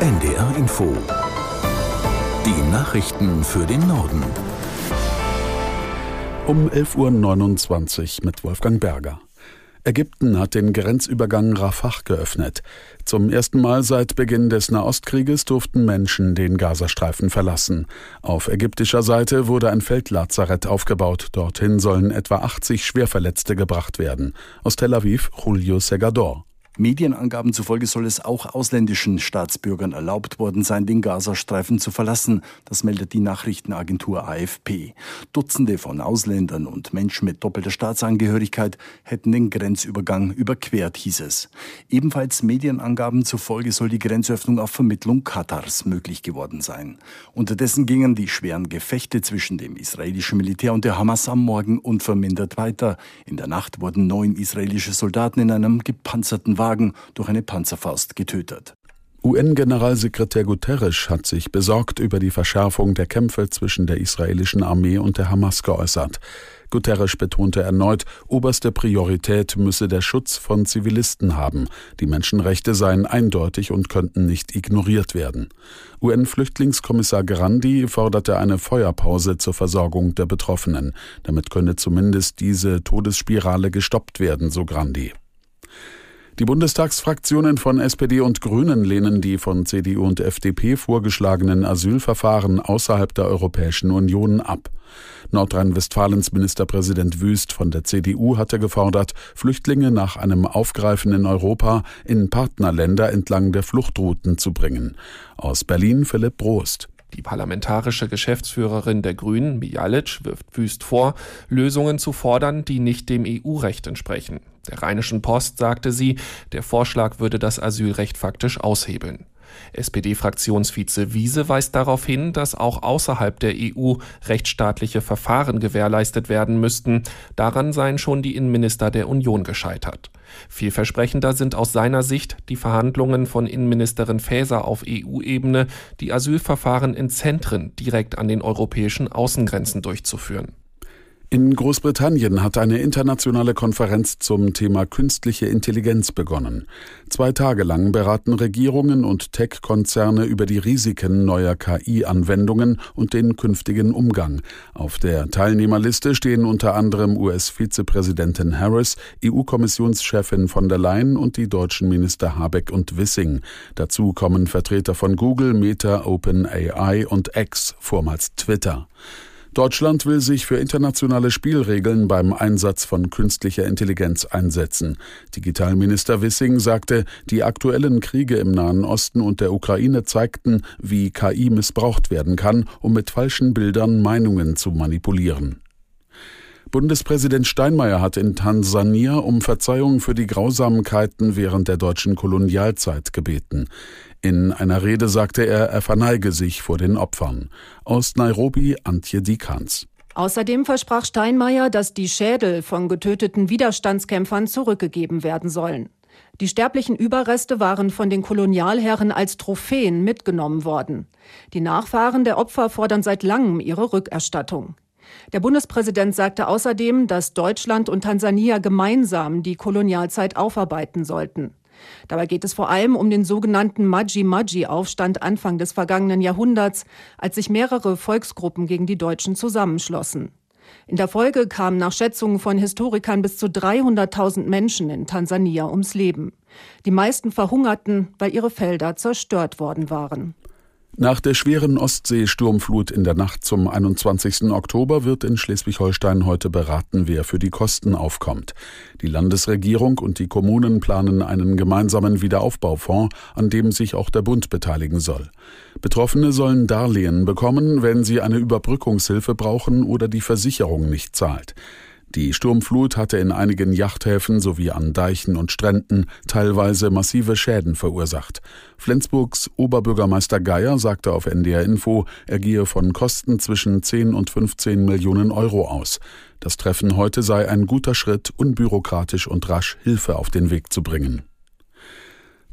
NDR Info. Die Nachrichten für den Norden. Um 11.29 Uhr mit Wolfgang Berger. Ägypten hat den Grenzübergang Rafah geöffnet. Zum ersten Mal seit Beginn des Nahostkrieges durften Menschen den Gazastreifen verlassen. Auf ägyptischer Seite wurde ein Feldlazarett aufgebaut. Dorthin sollen etwa 80 Schwerverletzte gebracht werden. Aus Tel Aviv Julio Segador. Medienangaben zufolge soll es auch ausländischen Staatsbürgern erlaubt worden sein, den Gazastreifen zu verlassen. Das meldet die Nachrichtenagentur AFP. Dutzende von Ausländern und Menschen mit doppelter Staatsangehörigkeit hätten den Grenzübergang überquert, hieß es. Ebenfalls Medienangaben zufolge soll die Grenzöffnung auf Vermittlung Katars möglich geworden sein. Unterdessen gingen die schweren Gefechte zwischen dem israelischen Militär und der Hamas am Morgen unvermindert weiter. In der Nacht wurden neun israelische Soldaten in einem gepanzerten Wagen Wagen durch eine Panzerfaust getötet. UN-Generalsekretär Guterres hat sich besorgt über die Verschärfung der Kämpfe zwischen der israelischen Armee und der Hamas geäußert. Guterres betonte erneut, oberste Priorität müsse der Schutz von Zivilisten haben. Die Menschenrechte seien eindeutig und könnten nicht ignoriert werden. UN-Flüchtlingskommissar Grandi forderte eine Feuerpause zur Versorgung der Betroffenen. Damit könne zumindest diese Todesspirale gestoppt werden, so Grandi. Die Bundestagsfraktionen von SPD und Grünen lehnen die von CDU und FDP vorgeschlagenen Asylverfahren außerhalb der Europäischen Union ab. Nordrhein-Westfalens Ministerpräsident Wüst von der CDU hatte gefordert, Flüchtlinge nach einem Aufgreifen in Europa in Partnerländer entlang der Fluchtrouten zu bringen. Aus Berlin Philipp Brost. Die parlamentarische Geschäftsführerin der Grünen, Mijalic, wirft Wüst vor, Lösungen zu fordern, die nicht dem EU-Recht entsprechen. Der Rheinischen Post sagte sie, der Vorschlag würde das Asylrecht faktisch aushebeln. SPD-Fraktionsvize Wiese weist darauf hin, dass auch außerhalb der EU rechtsstaatliche Verfahren gewährleistet werden müssten. Daran seien schon die Innenminister der Union gescheitert. Vielversprechender sind aus seiner Sicht die Verhandlungen von Innenministerin Faeser auf EU-Ebene, die Asylverfahren in Zentren direkt an den europäischen Außengrenzen durchzuführen. In Großbritannien hat eine internationale Konferenz zum Thema künstliche Intelligenz begonnen. Zwei Tage lang beraten Regierungen und Tech-Konzerne über die Risiken neuer KI-Anwendungen und den künftigen Umgang. Auf der Teilnehmerliste stehen unter anderem US-Vizepräsidentin Harris, EU-Kommissionschefin von der Leyen und die deutschen Minister Habeck und Wissing. Dazu kommen Vertreter von Google, Meta, OpenAI und X, vormals Twitter. Deutschland will sich für internationale Spielregeln beim Einsatz von künstlicher Intelligenz einsetzen. Digitalminister Wissing sagte, die aktuellen Kriege im Nahen Osten und der Ukraine zeigten, wie KI missbraucht werden kann, um mit falschen Bildern Meinungen zu manipulieren. Bundespräsident Steinmeier hat in Tansania um Verzeihung für die Grausamkeiten während der deutschen Kolonialzeit gebeten. In einer Rede sagte er, er verneige sich vor den Opfern. Aus Nairobi Antje Dikans. Außerdem versprach Steinmeier, dass die Schädel von getöteten Widerstandskämpfern zurückgegeben werden sollen. Die sterblichen Überreste waren von den Kolonialherren als Trophäen mitgenommen worden. Die Nachfahren der Opfer fordern seit langem ihre Rückerstattung. Der Bundespräsident sagte außerdem, dass Deutschland und Tansania gemeinsam die Kolonialzeit aufarbeiten sollten. Dabei geht es vor allem um den sogenannten Maji-Maji-Aufstand Anfang des vergangenen Jahrhunderts, als sich mehrere Volksgruppen gegen die Deutschen zusammenschlossen. In der Folge kamen nach Schätzungen von Historikern bis zu 300.000 Menschen in Tansania ums Leben. Die meisten verhungerten, weil ihre Felder zerstört worden waren. Nach der schweren Ostseesturmflut in der Nacht zum 21. Oktober wird in Schleswig-Holstein heute beraten, wer für die Kosten aufkommt. Die Landesregierung und die Kommunen planen einen gemeinsamen Wiederaufbaufonds, an dem sich auch der Bund beteiligen soll. Betroffene sollen Darlehen bekommen, wenn sie eine Überbrückungshilfe brauchen oder die Versicherung nicht zahlt. Die Sturmflut hatte in einigen Yachthäfen sowie an Deichen und Stränden teilweise massive Schäden verursacht. Flensburgs Oberbürgermeister Geier sagte auf NDR Info, er gehe von Kosten zwischen 10 und 15 Millionen Euro aus. Das Treffen heute sei ein guter Schritt, unbürokratisch und rasch Hilfe auf den Weg zu bringen.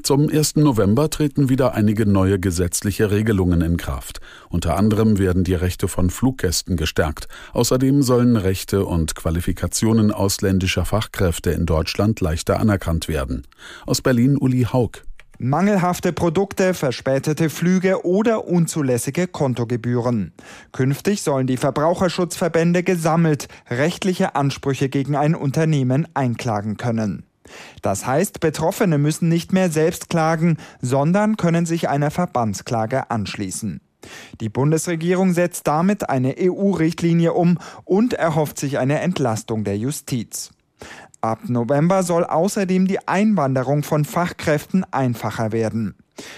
Zum 1. November treten wieder einige neue gesetzliche Regelungen in Kraft. Unter anderem werden die Rechte von Fluggästen gestärkt. Außerdem sollen Rechte und Qualifikationen ausländischer Fachkräfte in Deutschland leichter anerkannt werden. Aus Berlin Uli Haug. Mangelhafte Produkte, verspätete Flüge oder unzulässige Kontogebühren. Künftig sollen die Verbraucherschutzverbände gesammelt rechtliche Ansprüche gegen ein Unternehmen einklagen können. Das heißt, Betroffene müssen nicht mehr selbst klagen, sondern können sich einer Verbandsklage anschließen. Die Bundesregierung setzt damit eine EU-Richtlinie um und erhofft sich eine Entlastung der Justiz. Ab November soll außerdem die Einwanderung von Fachkräften einfacher werden.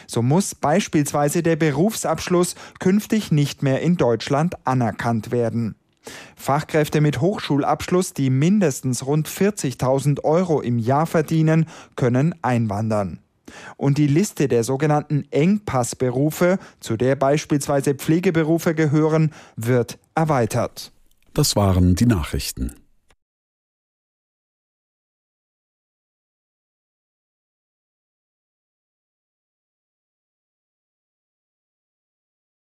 So muss beispielsweise der Berufsabschluss künftig nicht mehr in Deutschland anerkannt werden. Fachkräfte mit Hochschulabschluss, die mindestens rund 40.000 Euro im Jahr verdienen, können einwandern. Und die Liste der sogenannten Engpassberufe, zu der beispielsweise Pflegeberufe gehören, wird erweitert. Das waren die Nachrichten.